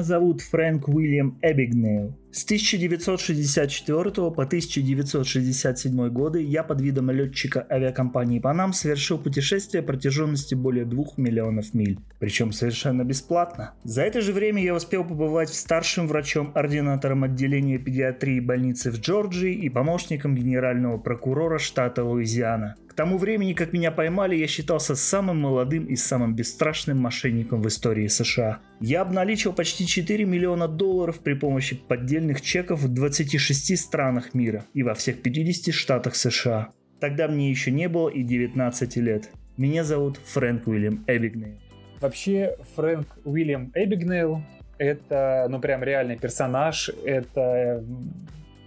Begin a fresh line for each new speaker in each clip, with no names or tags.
Меня зовут Фрэнк Уильям Эбигнейл. С 1964 по 1967 годы я под видом летчика авиакомпании Панам совершил путешествие протяженностью более 2 миллионов миль, причем совершенно бесплатно. За это же время я успел побывать старшим врачом-ординатором отделения педиатрии больницы в Джорджии и помощником генерального прокурора штата Луизиана. Тому времени, как меня поймали, я считался самым молодым и самым бесстрашным мошенником в истории США. Я обналичил почти 4 миллиона долларов при помощи поддельных чеков в 26 странах мира и во всех 50 штатах США. Тогда мне еще не было и 19 лет. Меня зовут Фрэнк Уильям Эбигнейл.
Вообще, Фрэнк Уильям Эбигнейл это, ну, прям реальный персонаж, это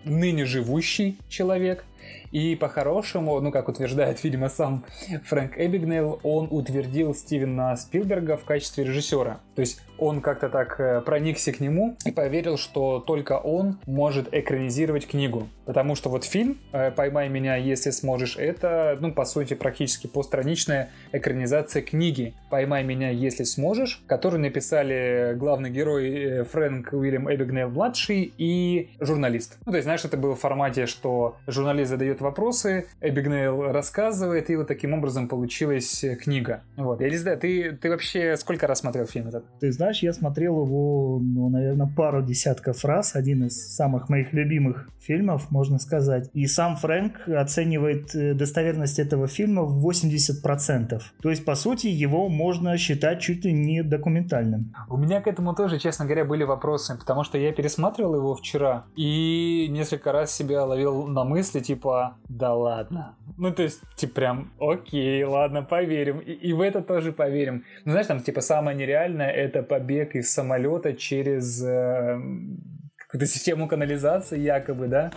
ныне живущий человек, и по-хорошему, ну как утверждает, видимо, сам Фрэнк Эбигнейл, он утвердил Стивена Спилберга в качестве режиссера. То есть он как-то так э, проникся к нему и поверил, что только он может экранизировать книгу. Потому что вот фильм э, «Поймай меня, если сможешь» — это, ну, по сути, практически постраничная экранизация книги «Поймай меня, если сможешь», которую написали главный герой э, Фрэнк Уильям Эбигнейл-младший и журналист. Ну, то есть, знаешь, это было в формате, что журналист задает вопросы, Эбигнейл рассказывает, и вот таким образом получилась книга. Вот. Я не знаю, ты, ты вообще сколько раз смотрел фильм этот?
Ты знаешь, я смотрел его, ну, наверное, пару десятков раз. Один из самых моих любимых фильмов, можно сказать. И сам Фрэнк оценивает э, достоверность этого фильма в 80%. То есть, по сути, его можно считать чуть ли не документальным.
У меня к этому тоже, честно говоря, были вопросы, потому что я пересматривал его вчера и несколько раз себя ловил на мысли, типа, да ладно. Ну, то есть, типа, прям, окей, ладно, поверим. И, и в это тоже поверим. Ну, знаешь, там, типа, самое нереальное — это побег из самолета через э, какую-то систему канализации якобы, да.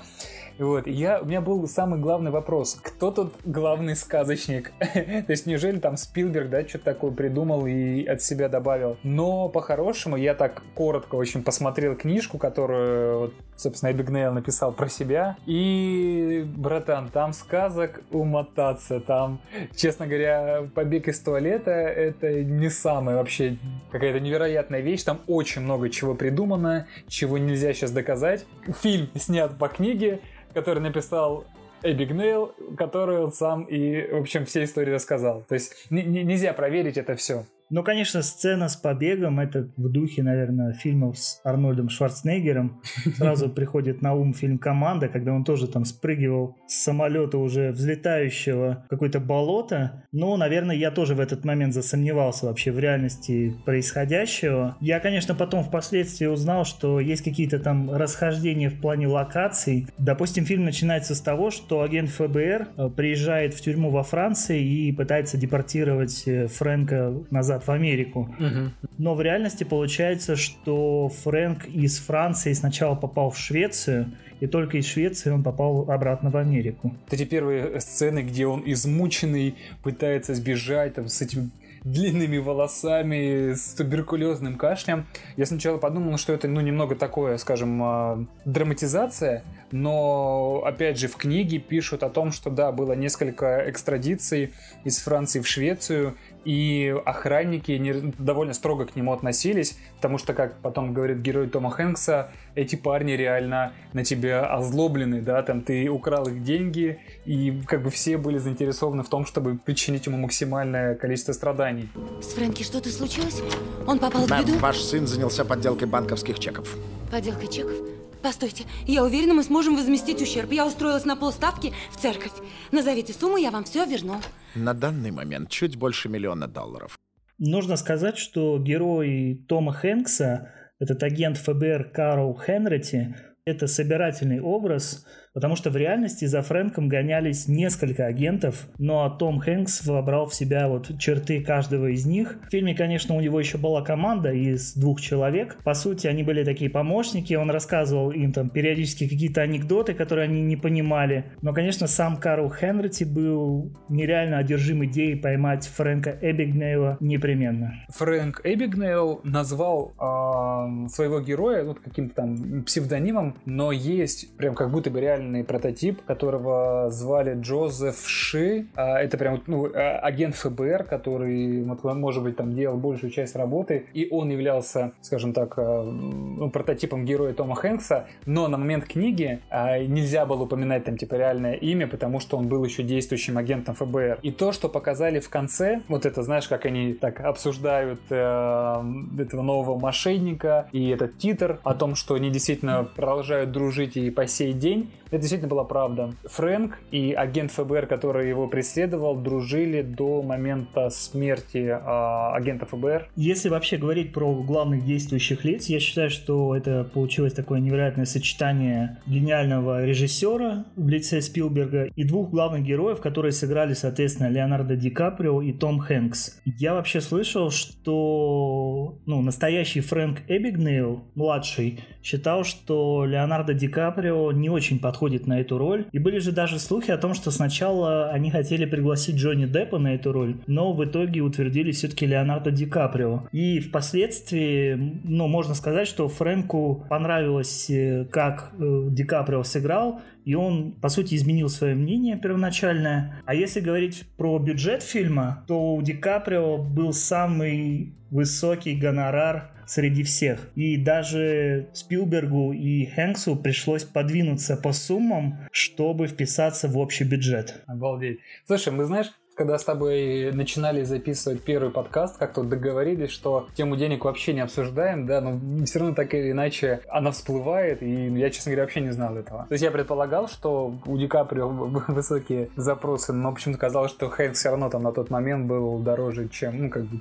Вот, я, у меня был самый главный вопрос. Кто тут главный сказочник? То есть, неужели там Спилберг, да, что-то такое придумал и от себя добавил? Но, по-хорошему, я так коротко очень посмотрел книжку, которую, вот, собственно, Эбигнейл написал про себя. И, братан, там сказок умотаться. Там, честно говоря, побег из туалета — это не самая вообще какая-то невероятная вещь. Там очень много чего придумано, чего нельзя сейчас доказать. Фильм снят по книге, который написал Эбигнейл, который он сам и, в общем, все истории рассказал. То есть нельзя проверить это все.
Ну, конечно, сцена с побегом, это в духе, наверное, фильмов с Арнольдом Шварценеггером. Сразу приходит на ум фильм «Команда», когда он тоже там спрыгивал с самолета уже взлетающего в какое-то болото. Но, наверное, я тоже в этот момент засомневался вообще в реальности происходящего. Я, конечно, потом впоследствии узнал, что есть какие-то там расхождения в плане локаций. Допустим, фильм начинается с того, что агент ФБР э, приезжает в тюрьму во Франции и пытается депортировать э, Фрэнка назад назад в Америку. Угу. Но в реальности получается, что Фрэнк из Франции сначала попал в Швецию, и только из Швеции он попал обратно в Америку.
Эти первые сцены, где он измученный, пытается сбежать там, с этим длинными волосами, с туберкулезным кашлем. Я сначала подумал, что это, ну, немного такое, скажем, а, драматизация, но, опять же, в книге пишут о том, что, да, было несколько экстрадиций из Франции в Швецию, и охранники не, довольно строго к нему относились, потому что, как потом говорит герой Тома Хэнкса, эти парни реально на тебя озлоблены, да, там ты украл их деньги, и как бы все были заинтересованы в том, чтобы причинить ему максимальное количество страданий.
С Фрэнки что-то случилось? Он попал в беду?
ваш сын занялся подделкой банковских чеков.
Подделкой чеков? Постойте, я уверена, мы сможем возместить ущерб. Я устроилась на полставки в церковь. Назовите сумму, я вам все верну.
На данный момент чуть больше миллиона долларов.
Нужно сказать, что герой Тома Хэнкса, этот агент ФБР Карл Хенрити, это собирательный образ – Потому что в реальности за Фрэнком гонялись несколько агентов, но Том Хэнкс вобрал в себя вот черты каждого из них. В фильме, конечно, у него еще была команда из двух человек. По сути, они были такие помощники, он рассказывал им там периодически какие-то анекдоты, которые они не понимали. Но, конечно, сам Карл Хенрити был нереально одержим идеей поймать Фрэнка Эбигнейла непременно.
Фрэнк Эбигнейл назвал э, своего героя вот каким-то там псевдонимом но есть прям как будто бы реальный прототип, которого звали Джозеф Ши. А, это прям ну, а, агент ФБР, который, может быть, там делал большую часть работы, и он являлся, скажем так, а, ну, прототипом героя Тома Хэнкса, но на момент книги нельзя было упоминать там типа реальное имя, потому что он был еще действующим агентом ФБР. И то, что показали в конце, вот это, знаешь, как они так обсуждают э, этого нового мошенника и этот титр о том, что они действительно продолжают дружить и по сей день, это действительно была правда. Фрэнк и агент ФБР, который его преследовал, дружили до момента смерти э, агента ФБР.
Если вообще говорить про главных действующих лиц, я считаю, что это получилось такое невероятное сочетание гениального режиссера в лице Спилберга и двух главных героев, которые сыграли, соответственно, Леонардо Ди Каприо и Том Хэнкс. Я вообще слышал, что ну, настоящий Фрэнк Эбигнейл, младший, считал, что Леонардо Ди Каприо не очень подходит на эту роль. И были же даже слухи о том, что сначала они хотели пригласить Джонни Деппа на эту роль, но в итоге утвердили все-таки Леонардо Ди Каприо. И впоследствии, ну, можно сказать, что Фрэнку понравилось, э, как э, Ди Каприо сыграл, и он, по сути, изменил свое мнение первоначальное. А если говорить про бюджет фильма, то у Ди Каприо был самый высокий гонорар среди всех. И даже Спилбергу и Хэнксу пришлось подвинуться по суммам, чтобы вписаться в общий бюджет.
Обалдеть. Слушай, мы знаешь, когда с тобой начинали записывать первый подкаст, как-то договорились, что тему денег вообще не обсуждаем, да, но все равно так или иначе она всплывает, и я, честно говоря, вообще не знал этого. То есть я предполагал, что у Ди Каприо высокие запросы, но почему-то казалось, что Хэнк все равно там на тот момент был дороже, чем, ну, как бы,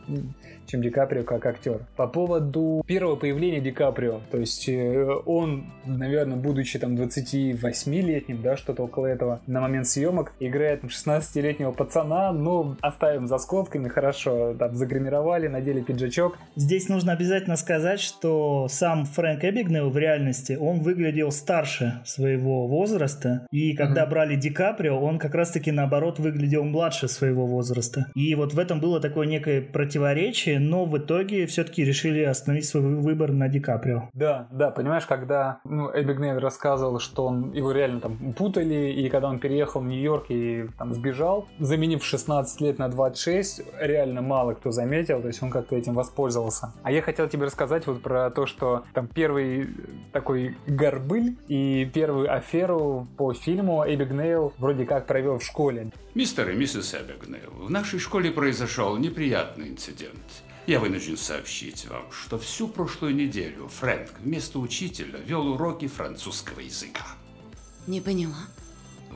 чем Ди Каприо как актер. По поводу первого появления Ди Каприо, то есть э, он, наверное, будучи там 28-летним, да, что-то около этого, на момент съемок, играет 16-летнего пацана, ну, оставим за скобками, хорошо, там, загримировали, надели пиджачок.
Здесь нужно обязательно сказать, что сам Фрэнк Эбигнейл в реальности, он выглядел старше своего возраста, и когда mm-hmm. брали Ди Каприо, он как раз-таки наоборот выглядел младше своего возраста. И вот в этом было такое некое противоречие, но в итоге все-таки решили остановить свой выбор на Ди Каприо.
Да, да, понимаешь, когда ну, Эбигнейл рассказывал, что он его реально там путали, и когда он переехал в Нью-Йорк и там сбежал, заменив 16 лет на 26 реально мало кто заметил, то есть он как-то этим воспользовался. А я хотел тебе рассказать вот про то, что там первый такой горбыль и первую аферу по фильму Эбигнейл вроде как провел в школе.
Мистер и миссис Эбигнейл, в нашей школе произошел неприятный инцидент. Я вынужден сообщить вам, что всю прошлую неделю Фрэнк вместо учителя вел уроки французского языка.
Не поняла.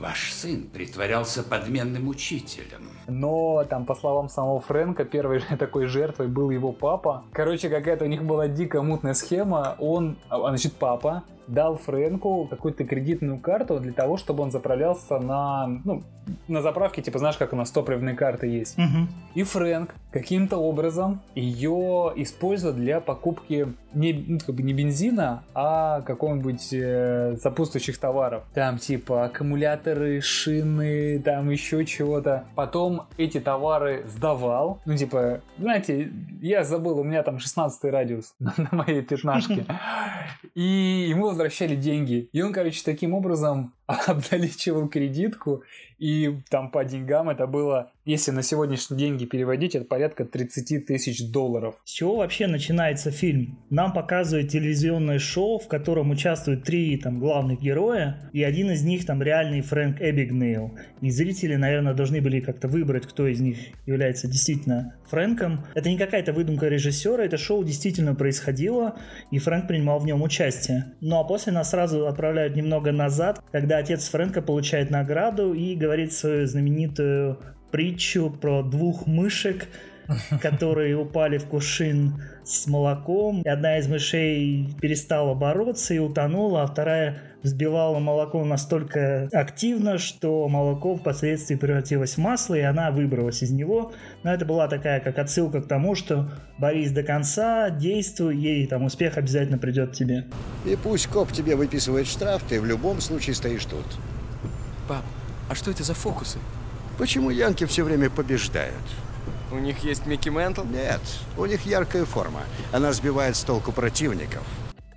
Ваш сын притворялся подменным учителем.
Но там, по словам самого Фрэнка, первой такой жертвой был его папа. Короче, какая-то у них была дико мутная схема. Он, а, значит, папа дал Фрэнку какую-то кредитную карту для того, чтобы он заправлялся на, ну, на заправке, типа, знаешь, как у нас топливные карты есть.
Угу.
И Фрэнк каким-то образом ее использует для покупки не, ну, как бы не бензина, а какого-нибудь э, сопутствующих товаров. Там типа аккумуляторы, шины, там еще чего-то. Потом эти товары сдавал. Ну, типа, знаете, я забыл, у меня там 16 радиус на, на моей пятнашке. И ему возвращали деньги. И он, короче, таким образом обналичивал кредитку, и там по деньгам это было, если на сегодняшние деньги переводить, это порядка 30 тысяч долларов.
С чего вообще начинается фильм? Нам показывают телевизионное шоу, в котором участвуют три там главных героя, и один из них там реальный Фрэнк Эбигнейл. И зрители, наверное, должны были как-то выбрать, кто из них является действительно Фрэнком. Это не какая-то выдумка режиссера, это шоу действительно происходило, и Фрэнк принимал в нем участие. Ну а после нас сразу отправляют немного назад, когда отец Фрэнка получает награду и говорит свою знаменитую притчу про двух мышек, которые упали в кувшин с молоком. Одна из мышей перестала бороться и утонула, а вторая взбивала молоко настолько активно, что молоко впоследствии превратилось в масло, и она выбралась из него. Но это была такая как отсылка к тому, что борись до конца, действуй, ей там успех обязательно придет тебе.
И пусть коп тебе выписывает штраф, ты в любом случае стоишь тут.
Пап, а что это за фокусы?
Почему янки все время побеждают?
У них есть Микки Ментл?
Нет, у них яркая форма. Она сбивает с толку противников.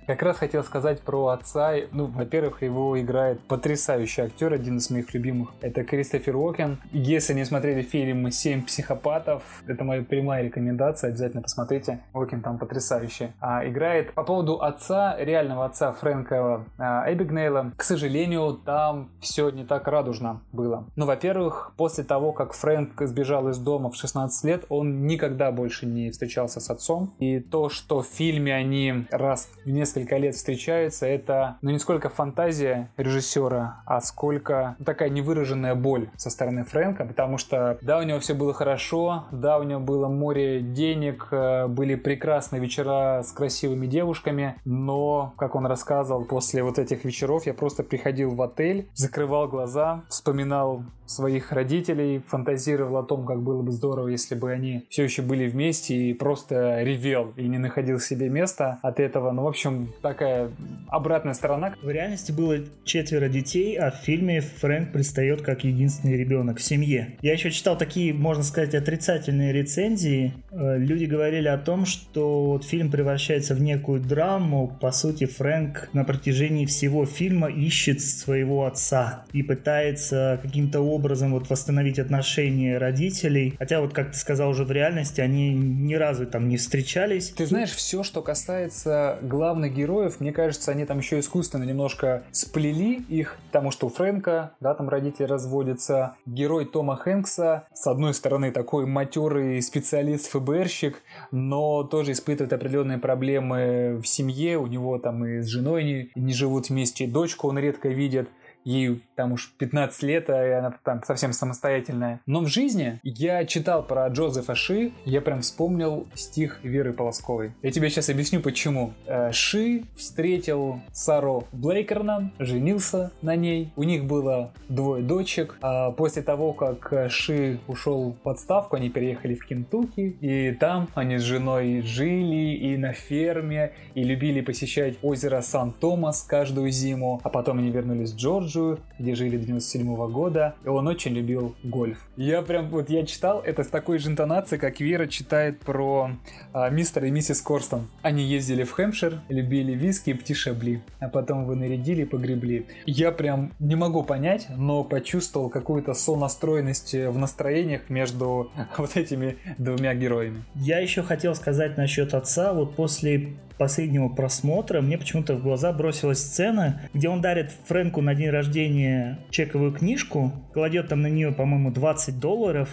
Как раз хотел сказать про отца. Ну, во-первых, его играет потрясающий актер, один из моих любимых. Это Кристофер Уокен. Если не смотрели фильм «Семь психопатов», это моя прямая рекомендация, обязательно посмотрите. Уокен там потрясающий. А, играет по поводу отца, реального отца Фрэнка а, Эбигнейла. К сожалению, там все не так радужно было. Ну, во-первых, после того, как Фрэнк сбежал из дома в 16 лет, он никогда больше не встречался с отцом. И то, что в фильме они раз в несколько лет встречаются, это ну, не сколько фантазия режиссера, а сколько такая невыраженная боль со стороны Фрэнка, потому что да, у него все было хорошо, да, у него было море денег, э, были прекрасные вечера с красивыми девушками, но, как он рассказывал, после вот этих вечеров я просто приходил в отель, закрывал глаза, вспоминал своих родителей, фантазировал о том, как было бы здорово, если бы они все еще были вместе и просто ревел и не находил себе места от этого. Ну, в общем, такая обратная сторона.
В реальности было четверо детей, а в фильме Фрэнк предстает как единственный ребенок в семье. Я еще читал такие, можно сказать, отрицательные рецензии. Э, люди говорили о том, что вот фильм превращается в некую драму. По сути, Фрэнк на протяжении всего фильма ищет своего отца и пытается каким-то образом вот восстановить отношения родителей. Хотя вот, как ты сказал, уже в реальности они ни разу там не встречались.
Ты знаешь, все, что касается главных героев, мне кажется, они там еще искусственно немножко сплели их, потому что у Фрэнка, да, там родители разводятся. Герой Тома Хэнкса, с одной стороны, такой матерый специалист, ФБРщик, но тоже испытывает определенные проблемы в семье, у него там и с женой не, не живут вместе, дочку он редко видит. Ей там уж 15 лет, а она там совсем самостоятельная. Но в жизни я читал про Джозефа Ши, я прям вспомнил стих Веры Полосковой. Я тебе сейчас объясню почему. Э, Ши встретил Сару Блейкерном, женился на ней, у них было двое дочек. А после того, как Ши ушел в отставку, они переехали в Кентукки, и там они с женой жили и на ферме, и любили посещать озеро Сан-Томас каждую зиму, а потом они вернулись в Джордж Джорджию, где жили до 97 -го года, и он очень любил гольф. Я прям, вот я читал это с такой же интонацией, как Вера читает про а, мистера и миссис Корстон. Они ездили в Хэмпшир, любили виски и птишебли, а потом его нарядили и погребли. Я прям не могу понять, но почувствовал какую-то сонастроенность в настроениях между вот этими двумя героями.
Я еще хотел сказать насчет отца. Вот после последнего просмотра мне почему-то в глаза бросилась сцена, где он дарит Фрэнку на день рождения чековую книжку, кладет там на нее, по-моему, 20 долларов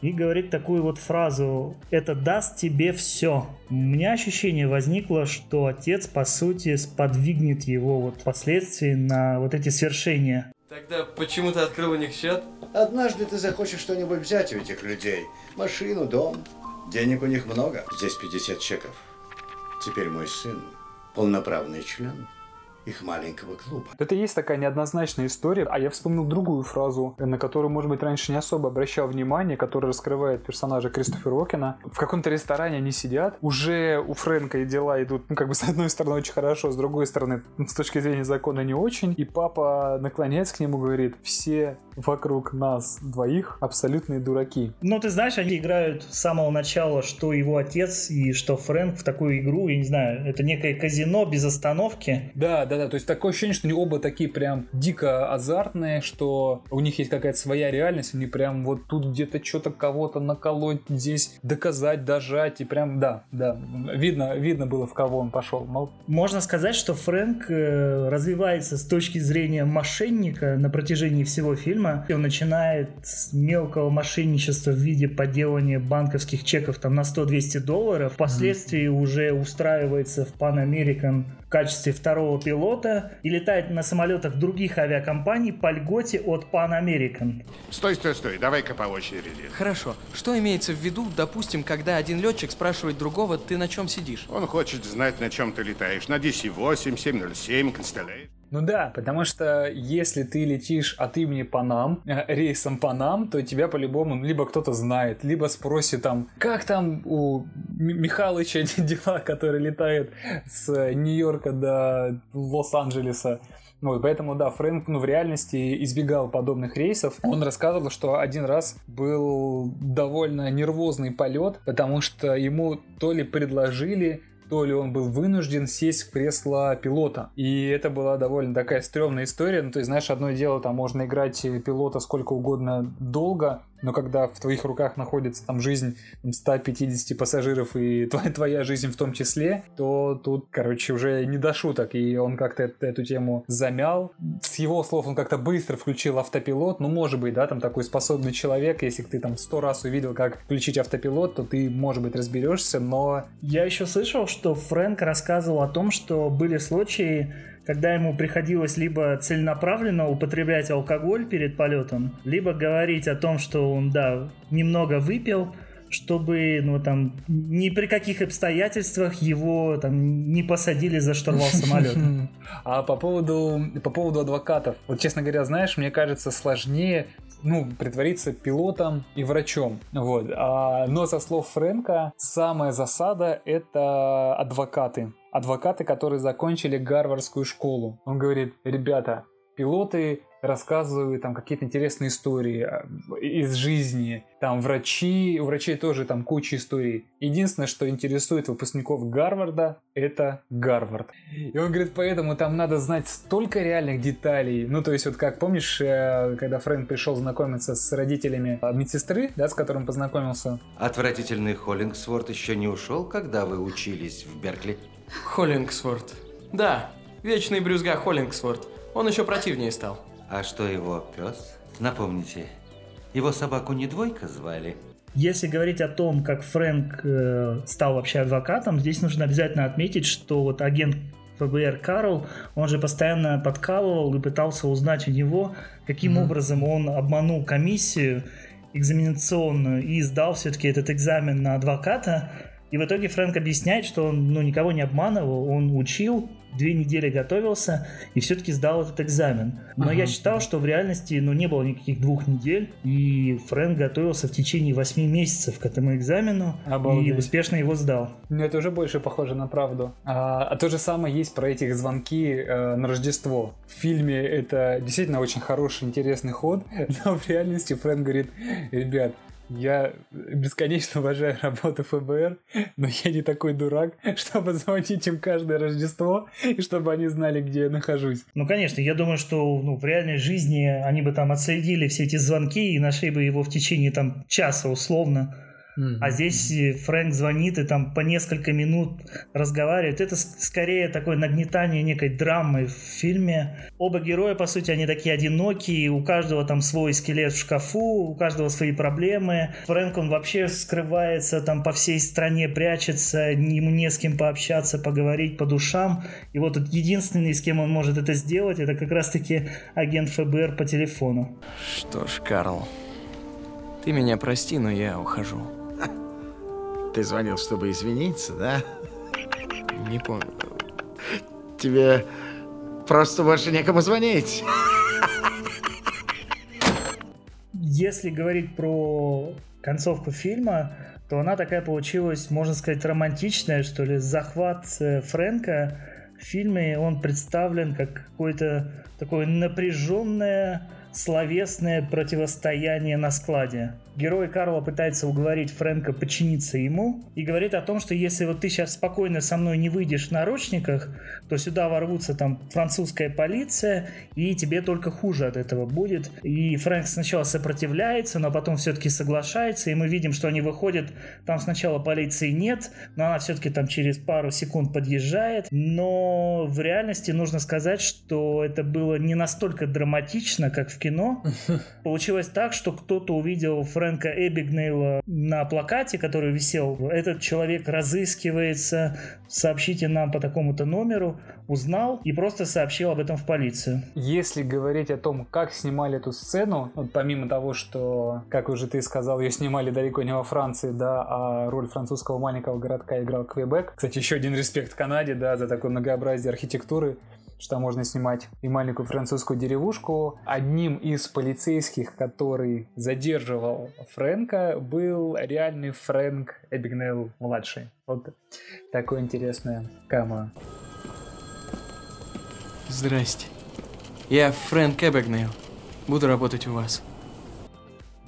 и говорит такую вот фразу «Это даст тебе все». У меня ощущение возникло, что отец, по сути, сподвигнет его вот впоследствии на вот эти свершения.
Тогда почему ты открыл у них счет?
Однажды ты захочешь что-нибудь взять у этих людей. Машину, дом. Денег у них много. Здесь 50 чеков. Теперь мой сын полноправный член их маленького клуба.
Это есть такая неоднозначная история, а я вспомнил другую фразу, на которую, может быть, раньше не особо обращал внимание, которая раскрывает персонажа Кристофера Уокена. В каком-то ресторане они сидят, уже у Фрэнка и дела идут, ну, как бы, с одной стороны, очень хорошо, с другой стороны, с точки зрения закона не очень, и папа наклоняется к нему и говорит, все вокруг нас двоих абсолютные дураки.
Ну, ты знаешь, они играют с самого начала, что его отец и что Фрэнк в такую игру, я не знаю, это некое казино без остановки.
Да, да, да, то есть такое ощущение, что они оба такие прям дико азартные, что у них есть какая-то своя реальность, они прям вот тут где-то что-то кого-то наколоть, здесь доказать, дожать, и прям, да, да, видно, видно было, в кого он пошел. Мол...
Можно сказать, что Фрэнк э, развивается с точки зрения мошенника на протяжении всего фильма. Он начинает с мелкого мошенничества в виде подделывания банковских чеков там на 100-200 долларов, впоследствии mm-hmm. уже устраивается в Pan American в качестве второго пилота и летает на самолетах других авиакомпаний по льготе от Pan American.
Стой, стой, стой, давай-ка по очереди.
Хорошо. Что имеется в виду, допустим, когда один летчик спрашивает другого, ты на чем сидишь?
Он хочет знать, на чем ты летаешь. На DC-8, 707, Constellation.
Ну да, потому что если ты летишь от имени Панам, рейсом Панам, то тебя по-любому либо кто-то знает, либо спросит там, как там у Михалыча дела, который летает с Нью-Йорка до Лос-Анджелеса. Вот, поэтому, да, Фрэнк ну, в реальности избегал подобных рейсов. Он рассказывал, что один раз был довольно нервозный полет, потому что ему то ли предложили, то ли он был вынужден сесть в кресло пилота. И это была довольно такая стрёмная история. Ну, то есть, знаешь, одно дело, там можно играть пилота сколько угодно долго, но когда в твоих руках находится там жизнь 150 пассажиров и твоя, твоя жизнь в том числе, то тут, короче, уже не до шуток. И он как-то эту, эту тему замял. С его слов он как-то быстро включил автопилот. Ну, может быть, да, там такой способный человек, если ты там сто раз увидел, как включить автопилот, то ты, может быть, разберешься, но...
Я еще слышал, что Фрэнк рассказывал о том, что были случаи, когда ему приходилось либо целенаправленно употреблять алкоголь перед полетом, либо говорить о том, что он, да, немного выпил, чтобы, ну, там, ни при каких обстоятельствах его там не посадили за штурвал самолета.
А по поводу, по поводу адвокатов, вот, честно говоря, знаешь, мне кажется, сложнее ну, притвориться пилотом и врачом. Вот. А, но со слов Фрэнка, самая засада — это адвокаты адвокаты, которые закончили Гарвардскую школу. Он говорит, ребята, пилоты рассказывают там какие-то интересные истории а, из жизни. Там врачи, у врачей тоже там куча историй. Единственное, что интересует выпускников Гарварда, это Гарвард. И он говорит, поэтому там надо знать столько реальных деталей. Ну, то есть вот как, помнишь, э, когда Фрэнк пришел знакомиться с родителями а, медсестры, да, с которым познакомился?
Отвратительный Холлингсворт еще не ушел, когда вы учились в Беркли?
Холлингсворт. Да, вечный брюзга Холлингсворт. Он еще противнее стал.
А что его пес? Напомните, его собаку не двойка звали?
Если говорить о том, как Фрэнк э, стал вообще адвокатом, здесь нужно обязательно отметить, что вот агент ФБР Карл, он же постоянно подкалывал и пытался узнать у него, каким mm-hmm. образом он обманул комиссию экзаменационную и сдал все-таки этот экзамен на адвоката, и в итоге Фрэнк объясняет, что он ну, никого не обманывал, он учил, две недели готовился и все-таки сдал этот экзамен. Но ага. я считал, что в реальности ну, не было никаких двух недель, и Фрэнк готовился в течение восьми месяцев к этому экзамену Обалдеть. и успешно его сдал.
Ну, это уже больше похоже на правду. А, а то же самое есть про этих звонки э, на Рождество. В фильме это действительно очень хороший, интересный ход, но в реальности Фрэнк говорит, ребят, я бесконечно уважаю работу ФБР, но я не такой дурак, чтобы звонить им каждое Рождество, и чтобы они знали, где я нахожусь.
Ну, конечно, я думаю, что ну, в реальной жизни они бы там отследили все эти звонки и нашли бы его в течение там часа условно. Mm-hmm. А здесь Фрэнк звонит и там по несколько минут разговаривает. Это скорее такое нагнетание некой драмы в фильме. Оба героя, по сути, они такие одинокие, у каждого там свой скелет в шкафу, у каждого свои проблемы. Фрэнк, он вообще скрывается там по всей стране, прячется, ему не с кем пообщаться, поговорить по душам. И вот единственный, с кем он может это сделать, это как раз-таки агент ФБР по телефону.
Что ж, Карл, ты меня прости, но я ухожу.
Ты звонил, чтобы извиниться, да?
Не помню.
Тебе просто больше некому звонить.
Если говорить про концовку фильма, то она такая получилась, можно сказать, романтичная, что ли. Захват э, Фрэнка в фильме, он представлен как какое-то такое напряженное словесное противостояние на складе. Герой Карла пытается уговорить Фрэнка подчиниться ему и говорит о том, что если вот ты сейчас спокойно со мной не выйдешь в наручниках, то сюда ворвутся там французская полиция, и тебе только хуже от этого будет. И Фрэнк сначала сопротивляется, но потом все-таки соглашается, и мы видим, что они выходят, там сначала полиции нет, но она все-таки там через пару секунд подъезжает, но в реальности нужно сказать, что это было не настолько драматично, как в кино. Получилось так, что кто-то увидел Фрэнка Эбигнейла на плакате, который висел. Этот человек разыскивается, сообщите нам по такому-то номеру, узнал и просто сообщил об этом в полицию.
Если говорить о том, как снимали эту сцену, вот помимо того, что, как уже ты сказал, ее снимали далеко не во Франции, да, а роль французского маленького городка играл Квебек. Кстати, еще один респект Канаде, да, за такое многообразие архитектуры что можно снимать и маленькую французскую деревушку. Одним из полицейских, который задерживал Фрэнка, был реальный Фрэнк Эбигнейл младший. Вот такое интересное камео.
Здрасте. Я Фрэнк Эбигнейл. Буду работать у вас.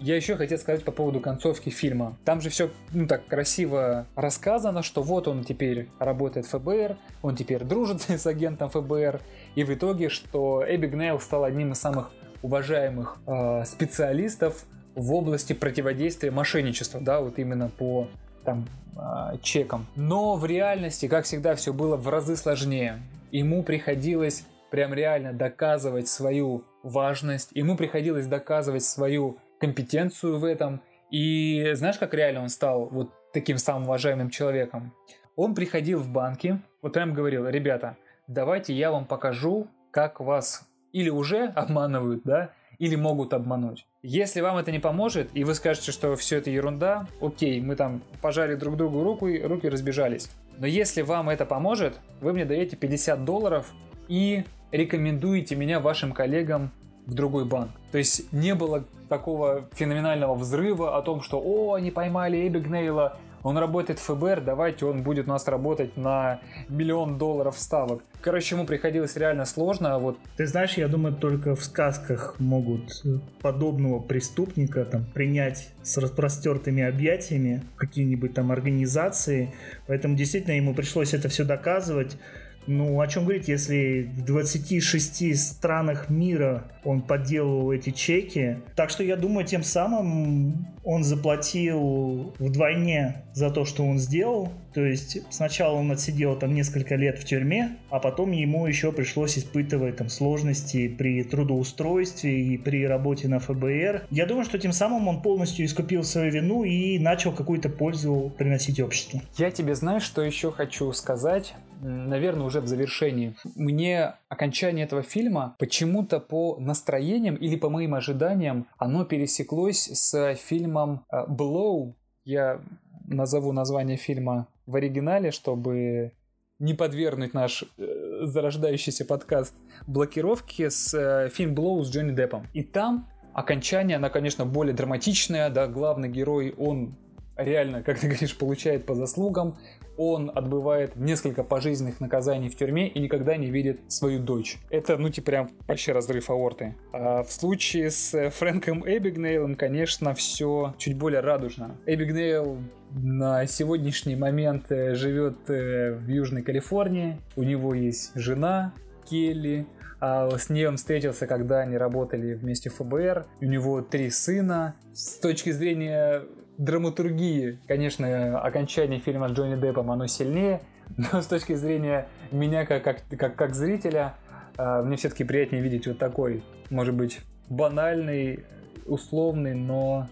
Я еще хотел сказать по поводу концовки фильма. Там же все ну, так красиво рассказано, что вот он теперь работает в ФБР, он теперь дружит с агентом ФБР, и в итоге, что Эбби Гнейл стал одним из самых уважаемых э, специалистов в области противодействия мошенничеству, да, вот именно по там э, чекам. Но в реальности, как всегда, все было в разы сложнее. Ему приходилось прям реально доказывать свою важность, ему приходилось доказывать свою компетенцию в этом. И знаешь, как реально он стал вот таким самым уважаемым человеком? Он приходил в банки, вот прям говорил, ребята, давайте я вам покажу, как вас или уже обманывают, да, или могут обмануть. Если вам это не поможет, и вы скажете, что все это ерунда, окей, мы там пожали друг другу руку, и руки разбежались. Но если вам это поможет, вы мне даете 50 долларов и рекомендуете меня вашим коллегам в другой банк. То есть не было такого феноменального взрыва о том, что «О, они поймали Эбби Гнейла, он работает в ФБР, давайте он будет у нас работать на миллион долларов ставок. Короче, ему приходилось реально сложно. А вот...
Ты знаешь, я думаю, только в сказках могут подобного преступника там, принять с распростертыми объятиями какие-нибудь там организации. Поэтому действительно ему пришлось это все доказывать. Ну, о чем говорить, если в 26 странах мира он подделывал эти чеки. Так что я думаю, тем самым он заплатил вдвойне за то, что он сделал. То есть сначала он отсидел там несколько лет в тюрьме, а потом ему еще пришлось испытывать там сложности при трудоустройстве и при работе на ФБР. Я думаю, что тем самым он полностью искупил свою вину и начал какую-то пользу приносить обществу.
Я тебе знаешь, что еще хочу сказать? наверное, уже в завершении. Мне окончание этого фильма почему-то по настроениям или по моим ожиданиям оно пересеклось с фильмом э, Blow. Я назову название фильма в оригинале, чтобы не подвергнуть наш э, зарождающийся подкаст блокировке с э, фильм Blow с Джонни Деппом. И там окончание, оно, конечно, более драматичное, да, главный герой, он реально, как ты говоришь, получает по заслугам, он отбывает несколько пожизненных наказаний в тюрьме и никогда не видит свою дочь. Это, ну, типа, прям вообще разрыв аорты. А в случае с Фрэнком Эбигнейлом, конечно, все чуть более радужно. Эбигнейл на сегодняшний момент э, живет э, в Южной Калифорнии. У него есть жена Келли, а с ней он встретился, когда они работали вместе в ФБР. У него три сына. С точки зрения драматургии, конечно, окончание фильма с Джонни Деппом, оно сильнее, но с точки зрения меня как, как, как, как зрителя, э, мне все-таки приятнее видеть вот такой, может быть, банальный, условный, но...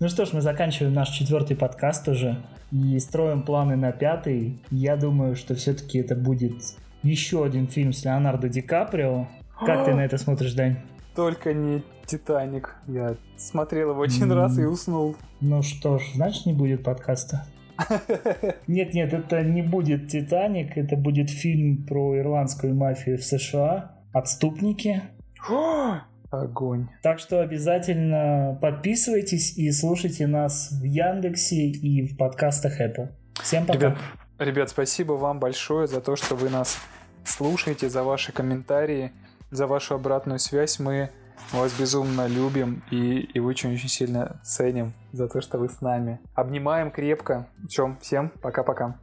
Ну что ж, мы заканчиваем наш четвертый подкаст уже и строим планы на пятый. Я думаю, что все-таки это будет еще один фильм с Леонардо Ди Каприо. Как ты на это смотришь, Дань?
Только не Титаник. Я смотрел его один mm. раз и уснул.
Ну что ж, значит не будет подкаста. Нет, нет, это не будет Титаник, это будет фильм про ирландскую мафию в США. Отступники.
Огонь.
Так что обязательно подписывайтесь и слушайте нас в Яндексе и в подкастах Apple. Всем пока.
Ребят, ребят, спасибо вам большое за то, что вы нас слушаете, за ваши комментарии за вашу обратную связь. Мы вас безумно любим и, и очень-очень сильно ценим за то, что вы с нами. Обнимаем крепко. Чем? Всем пока-пока.